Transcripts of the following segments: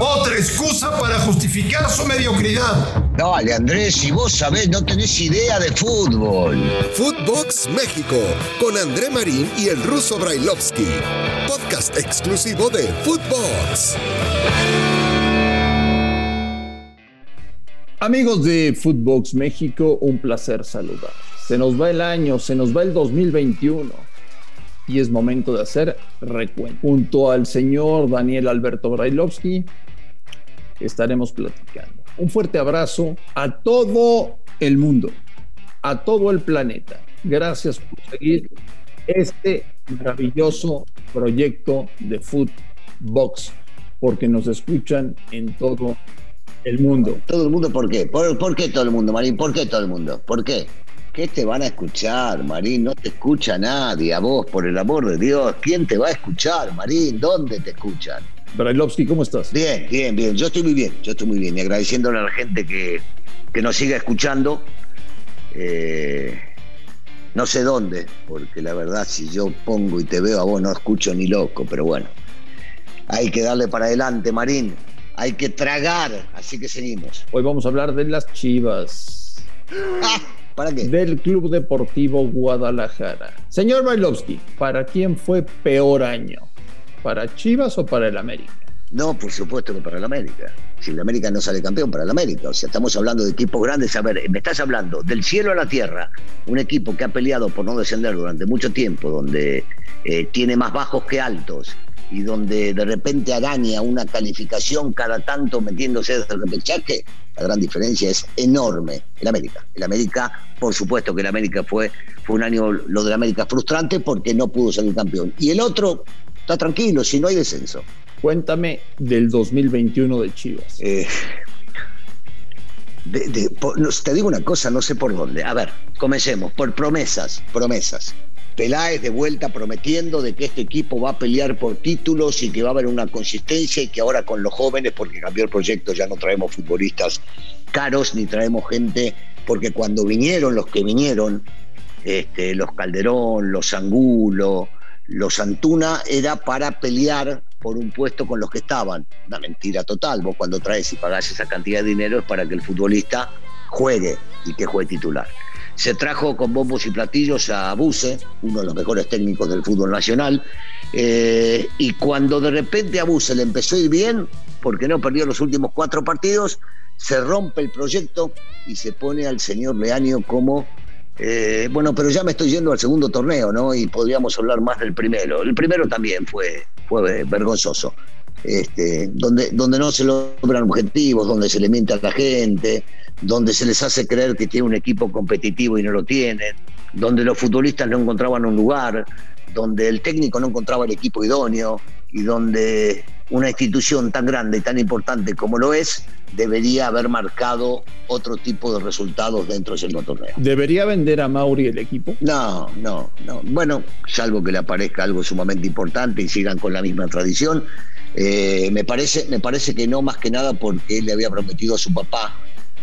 Otra excusa para justificar su mediocridad. Dale, Andrés, si vos sabés, no tenés idea de fútbol. Footbox México, con André Marín y el ruso Brailovsky. Podcast exclusivo de Footbox. Amigos de Footbox México, un placer saludar. Se nos va el año, se nos va el 2021 y es momento de hacer recuento. Junto al señor Daniel Alberto Brailovsky estaremos platicando. Un fuerte abrazo a todo el mundo, a todo el planeta. Gracias por seguir este maravilloso proyecto de Footbox, porque nos escuchan en todo el mundo. ¿Todo el mundo por qué? ¿Por, qué todo el mundo, Marín? ¿Por qué todo el mundo? ¿Por qué? ¿Qué te van a escuchar, Marín? No te escucha nadie, a vos, por el amor de Dios. ¿Quién te va a escuchar, Marín? ¿Dónde te escuchan? Brailovsky, ¿cómo estás? Bien, bien, bien. Yo estoy muy bien, yo estoy muy bien. Y agradeciéndole a la gente que, que nos siga escuchando. Eh, no sé dónde, porque la verdad, si yo pongo y te veo a vos, no escucho ni loco, pero bueno. Hay que darle para adelante, Marín hay que tragar, así que seguimos. Hoy vamos a hablar de las Chivas. ¿Para qué? Del Club Deportivo Guadalajara. Señor Bailovsky, ¿para quién fue peor año? ¿Para Chivas o para el América? No, por supuesto que para el América. Si el América no sale campeón, para el América. O sea, estamos hablando de equipos grandes. A ver, me estás hablando del cielo a la tierra. Un equipo que ha peleado por no descender durante mucho tiempo, donde eh, tiene más bajos que altos, y donde de repente araña una calificación cada tanto metiéndose desde el repechaje, la gran diferencia es enorme. El América. El América, por supuesto que el América fue, fue un año, lo del América frustrante porque no pudo salir campeón. Y el otro está tranquilo, si no hay descenso. Cuéntame del 2021 de Chivas. Eh, te digo una cosa, no sé por dónde. A ver, comencemos por promesas, promesas. Peláez de vuelta prometiendo de que este equipo va a pelear por títulos y que va a haber una consistencia y que ahora con los jóvenes, porque cambió el proyecto, ya no traemos futbolistas caros ni traemos gente, porque cuando vinieron los que vinieron, este, los Calderón, los Angulo, los Antuna, era para pelear por un puesto con los que estaban. Una mentira total. Vos cuando traes y pagás esa cantidad de dinero es para que el futbolista juegue y que juegue titular. Se trajo con bombos y platillos a Buse, uno de los mejores técnicos del fútbol nacional, eh, y cuando de repente a Buse le empezó a ir bien, porque no perdió los últimos cuatro partidos, se rompe el proyecto y se pone al señor Leaño como eh, bueno, pero ya me estoy yendo al segundo torneo, ¿no? Y podríamos hablar más del primero. El primero también fue, fue vergonzoso. Este, donde, donde no se logran objetivos, donde se le miente a la gente, donde se les hace creer que tiene un equipo competitivo y no lo tienen, donde los futbolistas no encontraban un lugar, donde el técnico no encontraba el equipo idóneo y donde una institución tan grande y tan importante como lo es debería haber marcado otro tipo de resultados dentro del segundo torneo. ¿Debería vender a Mauri el equipo? No, no, no. Bueno, salvo que le aparezca algo sumamente importante y sigan con la misma tradición. Eh, me, parece, me parece que no, más que nada porque él le había prometido a su papá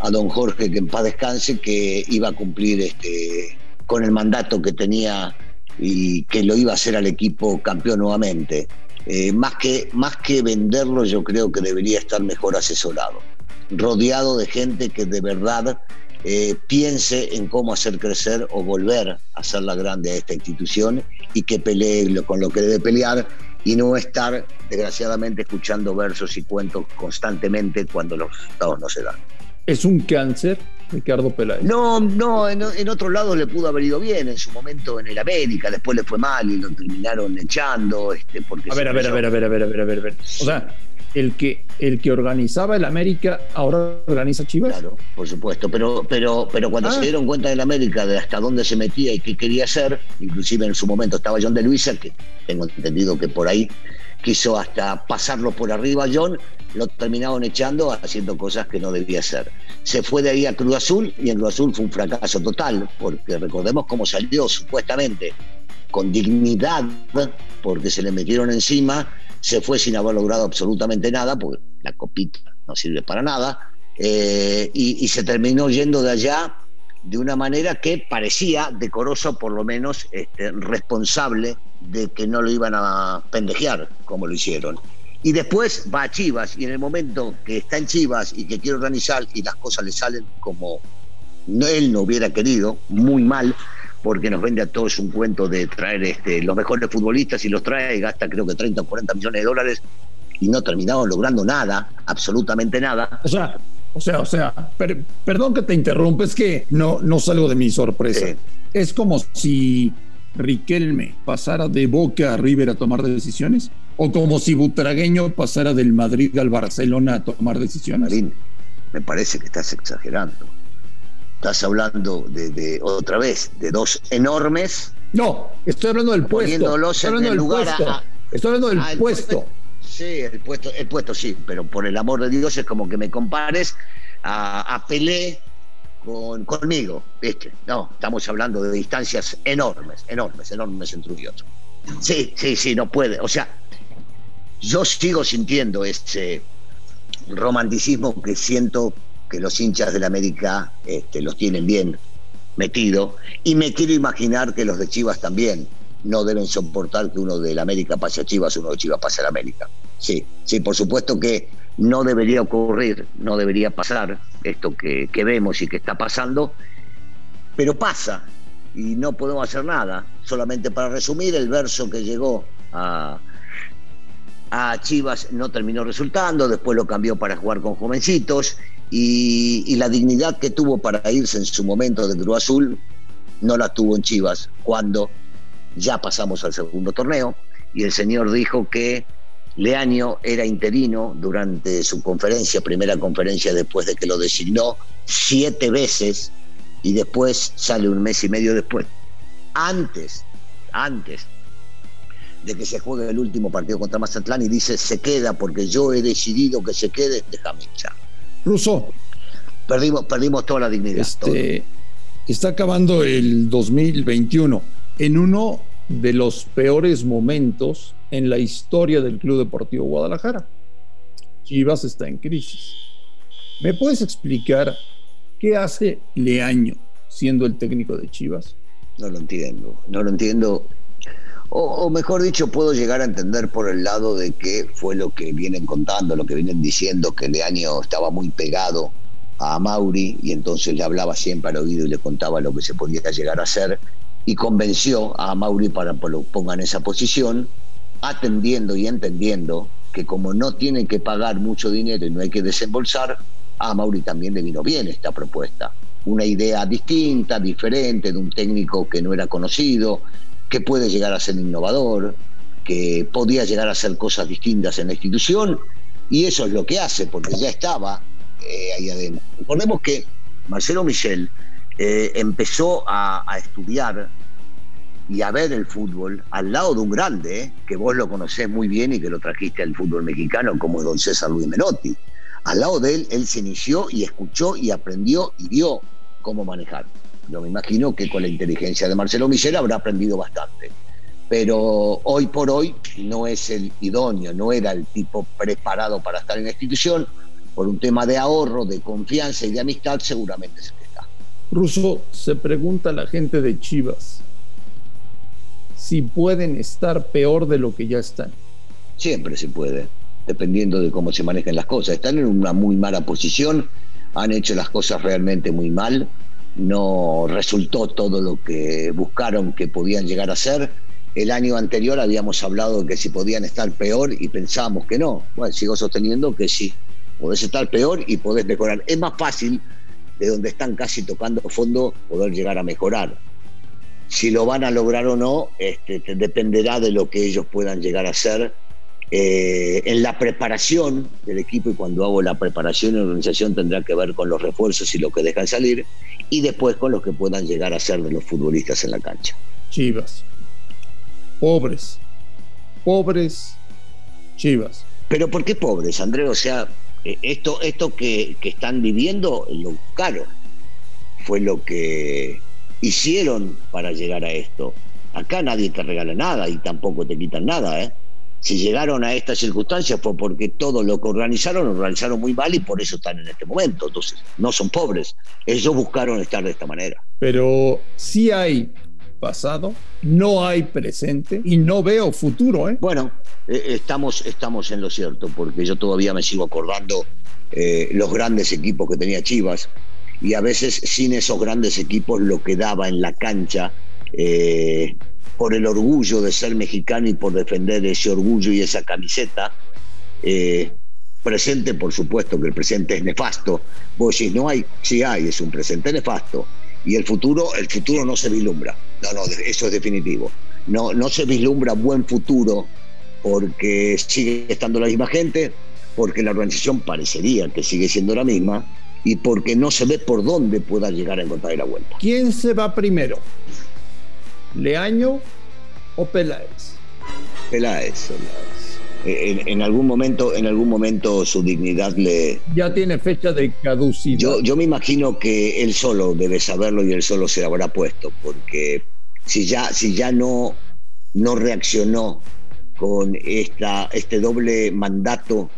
a don Jorge, que en paz descanse, que iba a cumplir este, con el mandato que tenía y que lo iba a hacer al equipo campeón nuevamente. Eh, más, que, más que venderlo, yo creo que debería estar mejor asesorado, rodeado de gente que de verdad eh, piense en cómo hacer crecer o volver a hacerla grande a esta institución y que pelee con lo que debe pelear y no estar, desgraciadamente, escuchando versos y cuentos constantemente cuando los resultados no se dan. ¿Es un cáncer, Ricardo Peláez? No, no, en, otro lado le pudo haber ido bien, en su momento en el América, después le fue mal y lo terminaron echando. Este, porque a ver, a ver, a ver, a ver, a ver, a ver, a ver, a ver. O sea, el que, el que organizaba el América ahora organiza Chivas. Claro, por supuesto, pero, pero, pero cuando ah. se dieron cuenta del América de hasta dónde se metía y qué quería hacer, inclusive en su momento estaba John de Luisa, que tengo entendido que por ahí quiso hasta pasarlo por arriba John, lo terminaron echando haciendo cosas que no debía hacer. Se fue de ahí a Cruz Azul y en Cruz Azul fue un fracaso total, porque recordemos cómo salió supuestamente con dignidad, porque se le metieron encima, se fue sin haber logrado absolutamente nada, porque la copita no sirve para nada, eh, y, se terminó yendo de allá de una manera que parecía decorosa, por lo menos este, responsable de que no lo iban a pendejear como lo hicieron. Y después va a Chivas y en el momento que está en Chivas y que quiere organizar y las cosas le salen como él no hubiera querido, muy mal, porque nos vende a todos un cuento de traer este, los mejores futbolistas y los trae y gasta creo que 30 o 40 millones de dólares y no terminamos logrando nada, absolutamente nada. O sea, o sea, o sea, perdón que te interrumpa, es que no, no salgo de mi sorpresa. Es como si Riquelme pasara de Boca a River a tomar decisiones, o como si Butragueño pasara del Madrid al Barcelona a tomar decisiones. Marín, me parece que estás exagerando. Estás hablando de, otra vez de dos enormes. No, estoy hablando del puesto. Estoy hablando del puesto. estoy hablando del ah, puesto. Sí, el puesto, el puesto sí, pero por el amor de Dios es como que me compares a, a Pelé con, conmigo, ¿viste? No, estamos hablando de distancias enormes, enormes, enormes entre uno y otro. Sí, sí, sí, no puede. O sea, yo sigo sintiendo ese romanticismo que siento que los hinchas de la América este, los tienen bien metido y me quiero imaginar que los de Chivas también no deben soportar que uno de la América pase a Chivas, uno de Chivas pase a la América. Sí, sí, por supuesto que no debería ocurrir, no debería pasar esto que, vemos y que está pasando, pero pasa y no podemos hacer nada. Solamente para resumir, el verso que llegó a, a Chivas no terminó resultando, después lo cambió para jugar con jovencitos y, la dignidad que tuvo para irse en su momento de Cruz Azul no la tuvo en Chivas cuando ya pasamos al segundo torneo y el señor dijo que Leaño era interino durante su conferencia, primera conferencia después de que lo designó siete veces y después sale un mes y medio después. Antes, antes de que se juegue el último partido contra Mazatlán y dice se queda porque yo he decidido que se quede, déjame echar. Ruso. Perdimos, perdimos toda la dignidad. Este, está acabando el 2021 en uno de los peores momentos en la historia del Club Deportivo Guadalajara. Chivas está en crisis. ¿Me puedes explicar qué hace Leaño siendo el técnico de Chivas? No lo entiendo, no lo entiendo. O, mejor dicho, puedo llegar a entender por el lado de que fue lo que vienen contando, lo que vienen diciendo, que Leaño estaba muy pegado a Mauri y entonces le hablaba siempre al oído y le contaba lo que se podía llegar a hacer y convenció a Mauri para que lo ponga en esa posición atendiendo y entendiendo que como no tienen que pagar mucho dinero y no hay que desembolsar, a Mauri también le vino bien esta propuesta. Una idea distinta, diferente, de un técnico que no era conocido, que puede llegar a ser innovador, que podía llegar a hacer cosas distintas en la institución, y eso es lo que hace, porque ya estaba eh, ahí adentro. Recordemos que Marcelo Michel eh, empezó a, estudiar y a ver el fútbol al lado de un grande, ¿eh? que vos lo conocés muy bien y que lo trajiste al fútbol mexicano, como es don César Luis Menotti. Al lado de él, él se inició y escuchó y aprendió y vio cómo manejar. Yo me imagino que con la inteligencia de Marcelo Michel habrá aprendido bastante. Pero hoy por hoy no es el idóneo, no era el tipo preparado para estar en la institución. Por un tema de ahorro, de confianza y de amistad, seguramente es el que está. Russo, se pregunta la gente de Chivas si pueden estar peor de lo que ya están. Siempre se puede, dependiendo de cómo se manejan las cosas. Están en una muy mala posición, han hecho las cosas realmente muy mal, no resultó todo lo que buscaron que podían llegar a ser. El año anterior habíamos hablado de que si podían estar peor y pensábamos que no. Bueno, sigo sosteniendo que sí, podés estar peor y podés mejorar. Es más fácil de donde están casi tocando fondo poder llegar a mejorar si lo van a lograr o no, este, dependerá de lo que ellos puedan llegar a hacer eh, en la preparación del equipo y cuando hago la preparación en organización tendrá que ver con los refuerzos y lo que dejan salir y después con lo que puedan llegar a ser de los futbolistas en la cancha. Chivas. Pobres. Pobres Chivas. Pero ¿por qué pobres, André? O sea, eh, esto, esto que, que están viviendo lo buscaron. Fue lo que hicieron para llegar a esto. Acá nadie te regala nada y tampoco te quitan nada, ¿eh? Si llegaron a estas circunstancias fue porque todo lo que organizaron lo organizaron muy mal y por eso están en este momento. Entonces, no son pobres. Ellos buscaron estar de esta manera. Pero sí hay pasado, no hay presente y no veo futuro. ¿eh? Bueno, eh, estamos, estamos en lo cierto, porque yo todavía me sigo acordando eh, los grandes equipos que tenía Chivas y a veces sin esos grandes equipos lo que daba en la cancha eh, por el orgullo de ser mexicano y por defender ese orgullo y esa camiseta. presente, por supuesto que el presente es nefasto. Vos decís, no hay, sí hay, es un presente nefasto. Y el futuro, el futuro no se vislumbra. No, no, eso es definitivo. No, no se vislumbra buen futuro porque sigue estando la misma gente, porque la organización parecería que sigue siendo la misma y porque no se ve por dónde pueda llegar a encontrar la vuelta. ¿Quién se va primero? ¿Leaño o Peláez? Peláez. En, algún momento, en algún momento su dignidad le. Ya tiene fecha de caducidad. Yo, yo me imagino que él solo debe saberlo y él solo se habrá puesto, porque si ya, si ya no, no reaccionó con esta, este doble mandato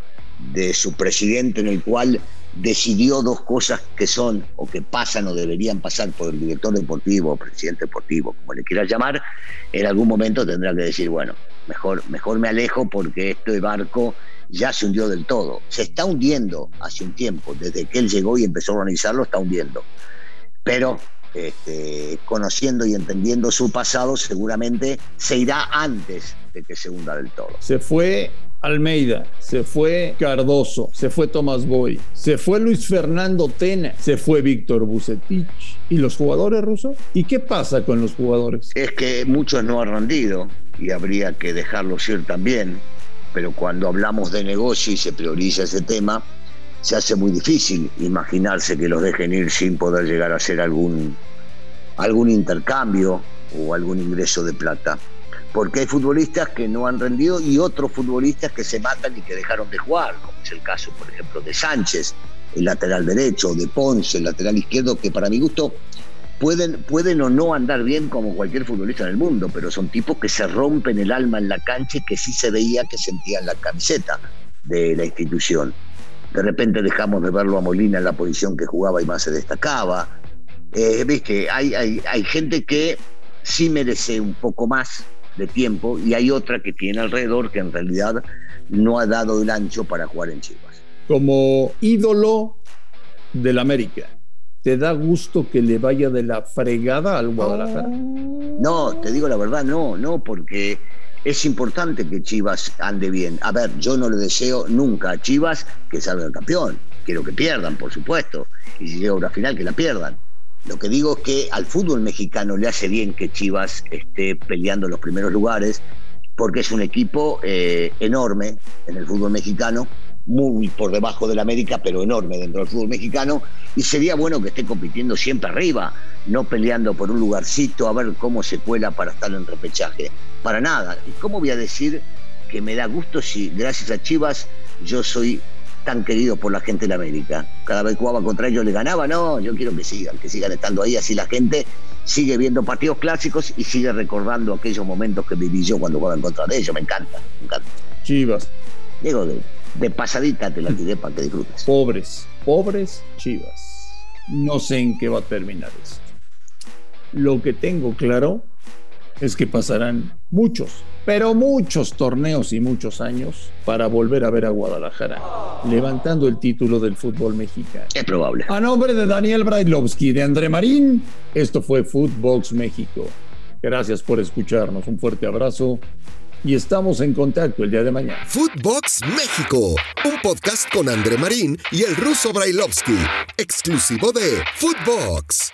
de su presidente en el cual decidió dos cosas que son o que pasan o deberían pasar por el director deportivo o presidente deportivo, como le quieras llamar, en algún momento tendrá que decir, bueno, mejor, mejor me alejo porque este barco ya se hundió del todo. Se está hundiendo hace un tiempo, desde que él llegó y empezó a organizarlo, está hundiendo. Pero este, conociendo y entendiendo su pasado, seguramente se irá antes de que se hunda del todo. Se fue Almeida, se fue Cardoso, se fue Tomás Boy, se fue Luis Fernando Tena, se fue Víctor Bucetich. ¿Y los jugadores rusos? ¿Y qué pasa con los jugadores? Es que muchos no han rendido y habría que dejarlos ir también, pero cuando hablamos de negocio y se prioriza ese tema, se hace muy difícil imaginarse que los dejen ir sin poder llegar a hacer algún, algún intercambio o algún ingreso de plata. Porque hay futbolistas que no han rendido y otros futbolistas que se matan y que dejaron de jugar, como es el caso, por ejemplo, de Sánchez, el lateral derecho, de Ponce, el lateral izquierdo, que para mi gusto pueden, pueden o no andar bien como cualquier futbolista en el mundo, pero son tipos que se rompen el alma en la cancha y que sí se veía que sentían la camiseta de la institución. De repente dejamos de verlo a Molina en la posición que jugaba y más se destacaba. Eh, Viste, hay, hay, hay gente que sí merece un poco más de tiempo y hay otra que tiene alrededor que en realidad no ha dado el ancho para jugar en Chivas. Como ídolo del América, ¿te da gusto que le vaya de la fregada al Guadalajara? No, te digo la verdad, no, no, porque es importante que Chivas ande bien. A ver, yo no le deseo nunca a Chivas que salga el campeón. Quiero que pierdan, por supuesto. Y si llega a una final, que la pierdan. Lo que digo es que al fútbol mexicano le hace bien que Chivas esté peleando en los primeros lugares, porque es un equipo eh, enorme en el fútbol mexicano, muy por debajo del América, pero enorme dentro del fútbol mexicano, y sería bueno que esté compitiendo siempre arriba, no peleando por un lugarcito a ver cómo se cuela para estar en repechaje. Para nada. ¿Y cómo voy a decir que me da gusto si gracias a Chivas yo soy tan querido por la gente de América. Cada vez que jugaba contra ellos le ganaba, no, yo quiero que sigan, que sigan estando ahí, así la gente sigue viendo partidos clásicos y sigue recordando aquellos momentos que viví yo cuando jugaba en contra de ellos, me encanta, me encanta. Chivas. Digo, de, de pasadita te la tiré para que disfrutes. Pobres, pobres Chivas. No sé en qué va a terminar esto. Lo que tengo claro es que pasarán muchos, pero muchos torneos y muchos años para volver a ver a Guadalajara levantando el título del fútbol mexicano. Es probable. A nombre de Daniel Brailovsky, de André Marín, esto fue Footbox México. Gracias por escucharnos, un fuerte abrazo y estamos en contacto el día de mañana. Footbox México, un podcast con André Marín y el ruso Brailovsky, exclusivo de Footbox.